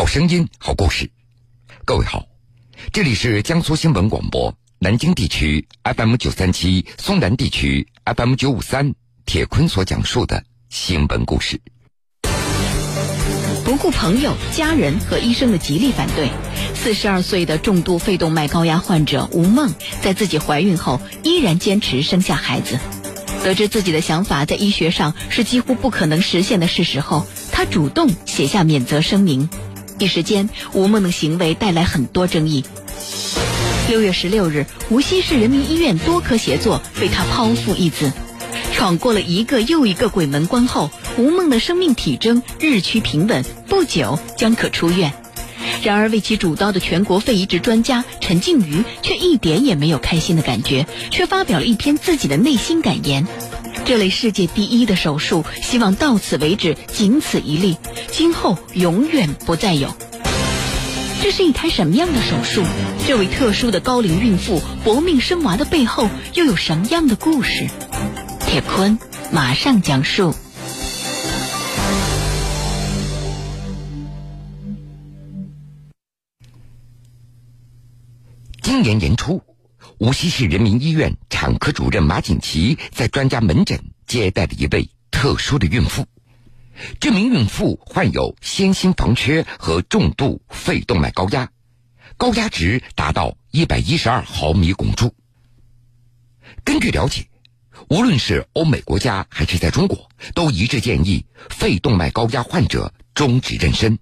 好声音，好故事。各位好，这里是江苏新闻广播南京地区 FM 九三七，松南地区 FM 九五三。铁坤所讲述的新闻故事。不顾朋友、家人和医生的极力反对，四十二岁的重度肺动脉高压患者吴梦，在自己怀孕后依然坚持生下孩子。得知自己的想法在医学上是几乎不可能实现的事实后，他主动写下免责声明。一时间，吴梦的行为带来很多争议。六月十六日，无锡市人民医院多科协作为他剖腹一子。闯过了一个又一个鬼门关后，吴梦的生命体征日趋平稳，不久将可出院。然而，为其主刀的全国肺移植专家陈静瑜却一点也没有开心的感觉，却发表了一篇自己的内心感言：这类世界第一的手术，希望到此为止，仅此一例，今后永远不再有。这是一台什么样的手术？这位特殊的高龄孕妇搏命生娃的背后，又有什么样的故事？铁坤马上讲述。今年年初，无锡市人民医院产科主任马锦旗在专家门诊接待了一位特殊的孕妇。这名孕妇患有先心房缺和重度肺动脉高压，高压值达到一百一十二毫米汞柱。根据了解。无论是欧美国家还是在中国，都一致建议肺动脉高压患者终止妊娠，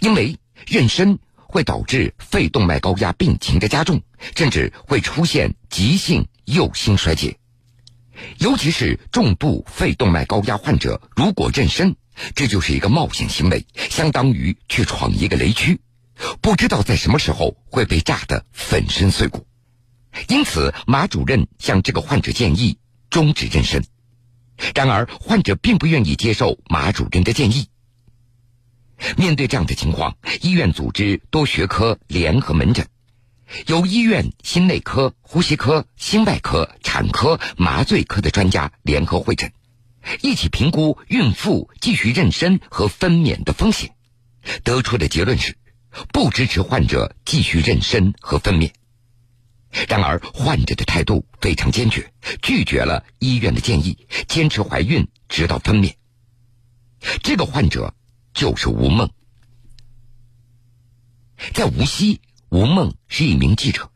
因为妊娠会导致肺动脉高压病情的加重，甚至会出现急性右心衰竭。尤其是重度肺动脉高压患者，如果妊娠，这就是一个冒险行为，相当于去闯一个雷区，不知道在什么时候会被炸得粉身碎骨。因此，马主任向这个患者建议。终止妊娠，然而患者并不愿意接受马主任的建议。面对这样的情况，医院组织多学科联合门诊，由医院心内科、呼吸科、心外科、产科、麻醉科的专家联合会诊，一起评估孕妇继续妊娠和分娩的风险。得出的结论是，不支持患者继续妊娠和分娩。然而，患者的态度非常坚决，拒绝了医院的建议，坚持怀孕直到分娩。这个患者就是吴梦。在无锡，吴梦是一名记者。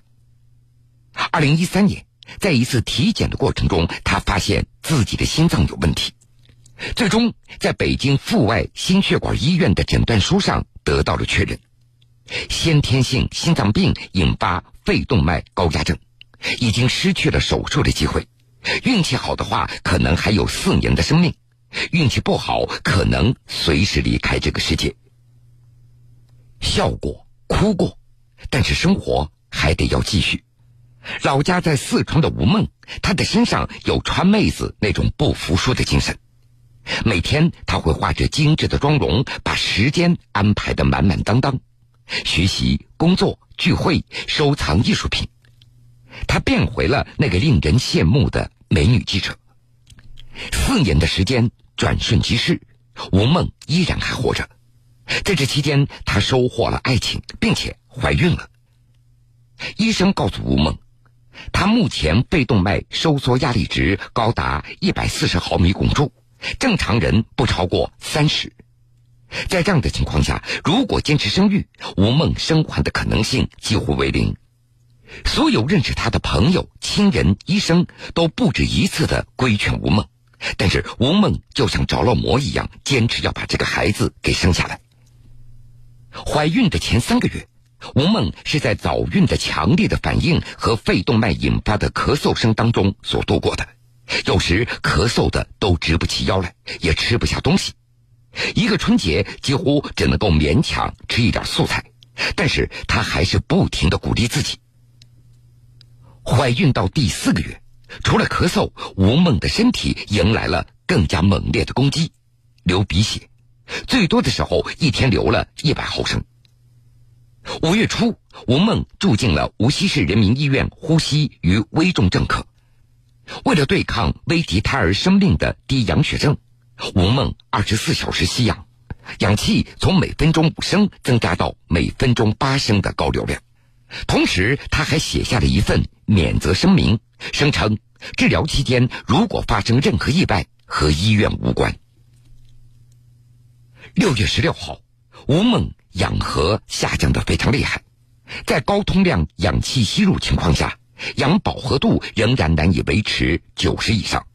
二零一三年，在一次体检的过程中，他发现自己的心脏有问题，最终在北京阜外心血管医院的诊断书上得到了确认：先天性心脏病引发。肺动脉高压症，已经失去了手术的机会。运气好的话，可能还有四年的生命；运气不好，可能随时离开这个世界。笑过，哭过，但是生活还得要继续。老家在四川的吴梦，她的身上有川妹子那种不服输的精神。每天，她会化着精致的妆容，把时间安排的满满当当。学习、工作、聚会、收藏艺术品，她变回了那个令人羡慕的美女记者。四年的时间转瞬即逝，吴梦依然还活着。在这期间，她收获了爱情，并且怀孕了。医生告诉吴梦，她目前肺动脉收缩压力值高达一百四十毫米汞柱，正常人不超过三十。在这样的情况下，如果坚持生育，吴梦生还的可能性几乎为零。所有认识他的朋友、亲人、医生都不止一次的规劝吴梦，但是吴梦就像着了魔一样，坚持要把这个孩子给生下来。怀孕的前三个月，吴梦是在早孕的强烈的反应和肺动脉引发的咳嗽声当中所度过的，有时咳嗽的都直不起腰来，也吃不下东西。一个春节几乎只能够勉强吃一点素菜，但是她还是不停的鼓励自己。怀孕到第四个月，除了咳嗽，吴梦的身体迎来了更加猛烈的攻击，流鼻血，最多的时候一天流了一百毫升。五月初，吴梦住进了无锡市人民医院呼吸与危重症科，为了对抗危及胎儿生命的低氧血症。吴梦二十四小时吸氧，氧气从每分钟五升增加到每分钟八升的高流量。同时，他还写下了一份免责声明，声称治疗期间如果发生任何意外，和医院无关。六月十六号，吴梦氧合下降的非常厉害，在高通量氧气吸入情况下，氧饱和度仍然难以维持九十以上。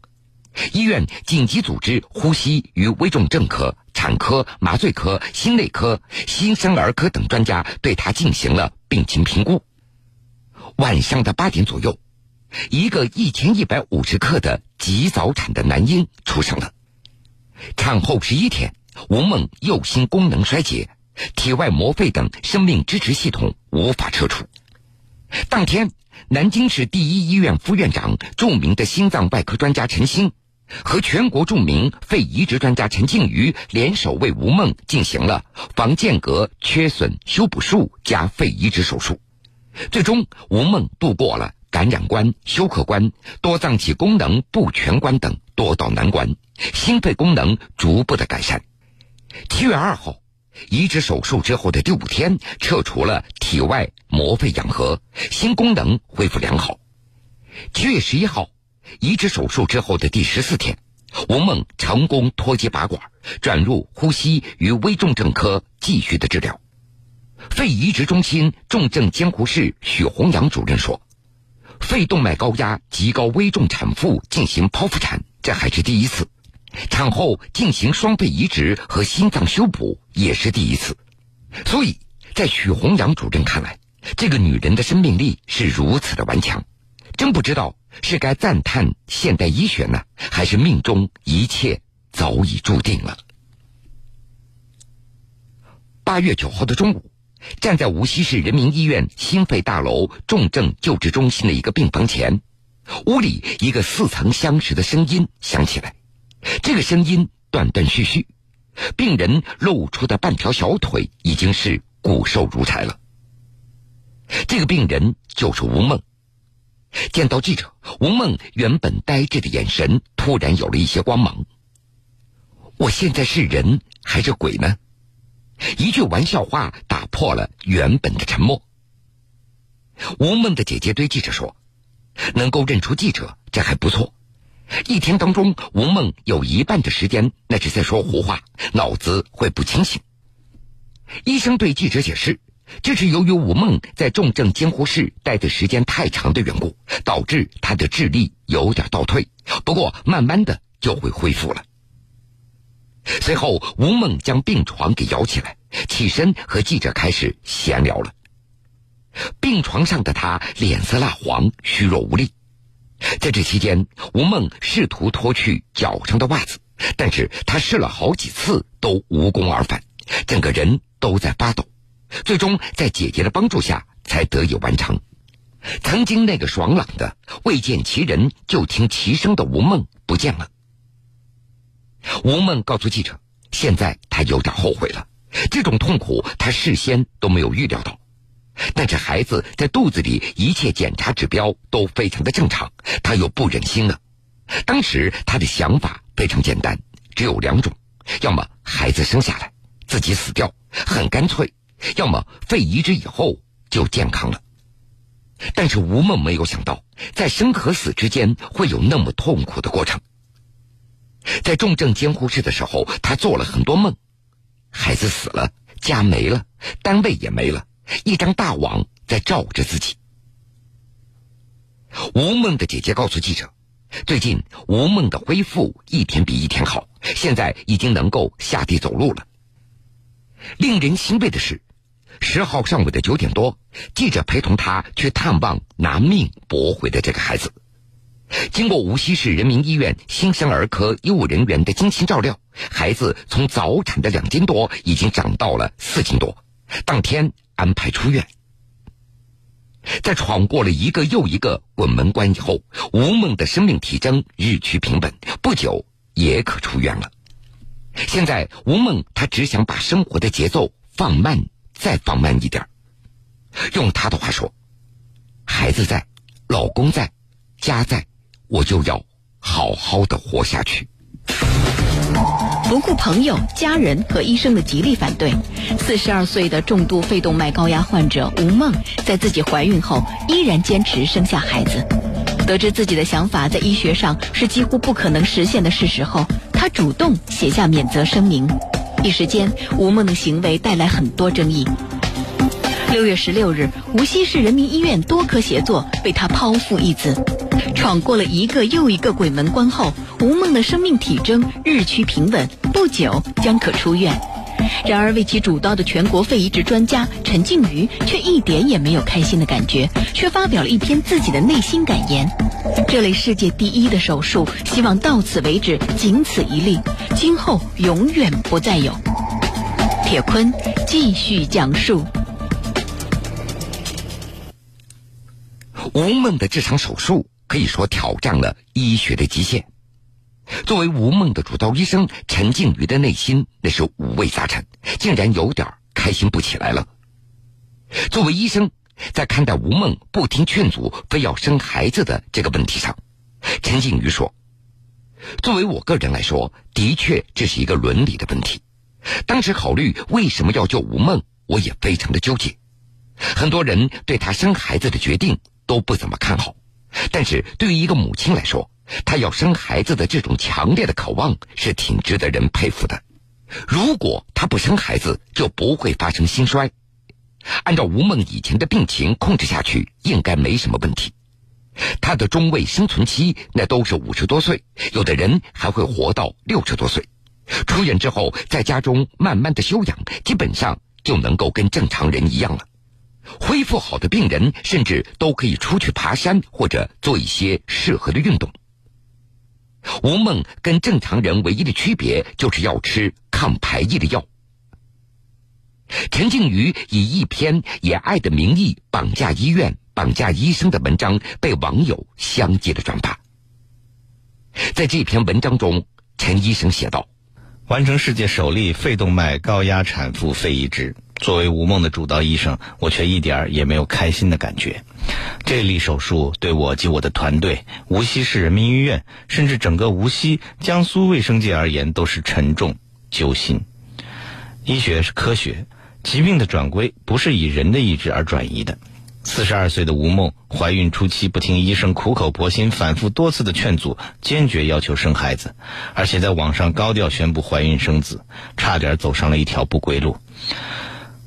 医院紧急组织呼吸与危重症科、产科、麻醉科、心内科、新生儿科等专家对他进行了病情评估。晚上的八点左右，一个一千一百五十克的极早产的男婴出生了。产后十一天，吴梦右心功能衰竭，体外膜肺等生命支持系统无法撤除。当天，南京市第一医院副院长、著名的心脏外科专家陈星。和全国著名肺移植专家陈静瑜联手为吴梦进行了防间隔缺损修补术加肺移植手术，最终吴梦度过了感染关、休克关、多脏器功能不全关等多道难关，心肺功能逐步的改善。七月二号，移植手术之后的第五天，撤除了体外膜肺氧合，心功能恢复良好。七月十一号。移植手术之后的第十四天，吴梦成功脱机拔管，转入呼吸与危重症科继续的治疗。肺移植中心重症监护室许红阳主任说：“肺动脉高压极高危重产妇进行剖腹产，这还是第一次；产后进行双肺移植和心脏修补也是第一次。所以在许红阳主任看来，这个女人的生命力是如此的顽强。”真不知道是该赞叹现代医学呢，还是命中一切早已注定了。八月九号的中午，站在无锡市人民医院心肺大楼重症救治中心的一个病房前，屋里一个似曾相识的声音响起来。这个声音断断续续，病人露出的半条小腿已经是骨瘦如柴了。这个病人就是吴梦。见到记者，吴梦原本呆滞的眼神突然有了一些光芒。我现在是人还是鬼呢？一句玩笑话打破了原本的沉默。吴梦的姐姐对记者说：“能够认出记者，这还不错。一天当中，吴梦有一半的时间那是在说胡话，脑子会不清醒。”医生对记者解释。这是由于吴梦在重症监护室待的时间太长的缘故，导致他的智力有点倒退。不过慢慢的就会恢复了。随后，吴梦将病床给摇起来，起身和记者开始闲聊了。病床上的他脸色蜡黄，虚弱无力。在这期间，吴梦试图脱去脚上的袜子，但是他试了好几次都无功而返，整个人都在发抖。最终在姐姐的帮助下才得以完成。曾经那个爽朗的未见其人就听其声的吴梦不见了。吴梦告诉记者：“现在他有点后悔了，这种痛苦他事先都没有预料到。但是孩子在肚子里一切检查指标都非常的正常，他又不忍心了。当时他的想法非常简单，只有两种：要么孩子生下来，自己死掉，很干脆。”要么肺移植以后就健康了，但是吴梦没有想到，在生和死之间会有那么痛苦的过程。在重症监护室的时候，他做了很多梦：孩子死了，家没了，单位也没了，一张大网在罩着自己。吴梦的姐姐告诉记者，最近吴梦的恢复一天比一天好，现在已经能够下地走路了。令人欣慰的是。十号上午的九点多，记者陪同他去探望拿命驳回的这个孩子。经过无锡市人民医院新生儿科医务人员的精心照料，孩子从早产的两斤多已经长到了四斤多。当天安排出院。在闯过了一个又一个滚门关以后，吴梦的生命体征日趋平稳，不久也可出院了。现在吴梦她只想把生活的节奏放慢。再放慢一点用他的话说：“孩子在，老公在，家在，我就要好好的活下去。”不顾朋友、家人和医生的极力反对，四十二岁的重度肺动脉高压患者吴梦，在自己怀孕后依然坚持生下孩子。得知自己的想法在医学上是几乎不可能实现的事实后，她主动写下免责声明。一时间，吴梦的行为带来很多争议。六月十六日，无锡市人民医院多科协作为她剖腹一子。闯过了一个又一个鬼门关后，吴梦的生命体征日趋平稳，不久将可出院。然而，为其主刀的全国肺移植专家陈静瑜却一点也没有开心的感觉，却发表了一篇自己的内心感言：这类世界第一的手术，希望到此为止，仅此一例，今后永远不再有。铁坤继续讲述。吴梦的这场手术可以说挑战了医学的极限。作为吴梦的主刀医生，陈静瑜的内心那是五味杂陈，竟然有点开心不起来了。作为医生，在看待吴梦不听劝阻非要生孩子的这个问题上，陈静瑜说：“作为我个人来说，的确这是一个伦理的问题。当时考虑为什么要救吴梦，我也非常的纠结。很多人对他生孩子的决定都不怎么看好，但是对于一个母亲来说，她要生孩子的这种强烈的渴望是挺值得人佩服的。如果她不生孩子，就不会发生心衰。按照吴梦以前的病情控制下去，应该没什么问题。她的中位生存期那都是五十多岁，有的人还会活到六十多岁。出院之后，在家中慢慢的休养，基本上就能够跟正常人一样了。恢复好的病人，甚至都可以出去爬山或者做一些适合的运动。吴梦跟正常人唯一的区别就是要吃抗排异的药。陈静瑜以一篇以爱的名义绑架医院、绑架医生的文章被网友相继的转发。在这篇文章中，陈医生写道：“完成世界首例肺动脉高压产妇肺移植。”作为吴梦的主刀医生，我却一点儿也没有开心的感觉。这例手术对我及我的团队、无锡市人民医院，甚至整个无锡、江苏卫生界而言，都是沉重揪心。医学是科学，疾病的转归不是以人的意志而转移的。四十二岁的吴梦怀孕初期不听医生苦口婆心、反复多次的劝阻，坚决要求生孩子，而且在网上高调宣布怀孕生子，差点走上了一条不归路。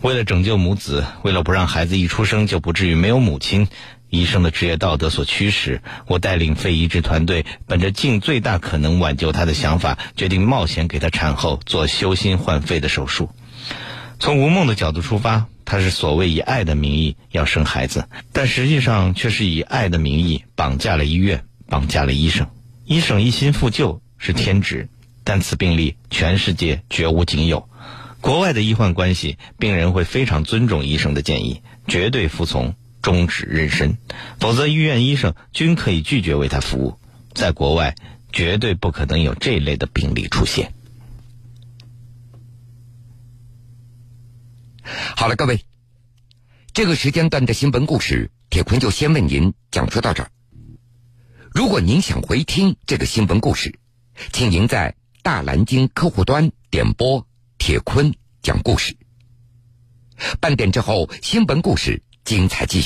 为了拯救母子，为了不让孩子一出生就不至于没有母亲，医生的职业道德所驱使，我带领肺移植团队，本着尽最大可能挽救他的想法，决定冒险给他产后做修心换肺的手术。从吴梦的角度出发，他是所谓以爱的名义要生孩子，但实际上却是以爱的名义绑架了医院，绑架了医生。医生一心复救是天职，但此病例全世界绝无仅有。国外的医患关系，病人会非常尊重医生的建议，绝对服从，终止妊娠，否则医院医生均可以拒绝为他服务。在国外，绝对不可能有这类的病例出现。好了，各位，这个时间段的新闻故事，铁坤就先为您讲述到这儿。如果您想回听这个新闻故事，请您在大蓝鲸客户端点播。铁坤讲故事，半点之后，新闻故事精彩继续。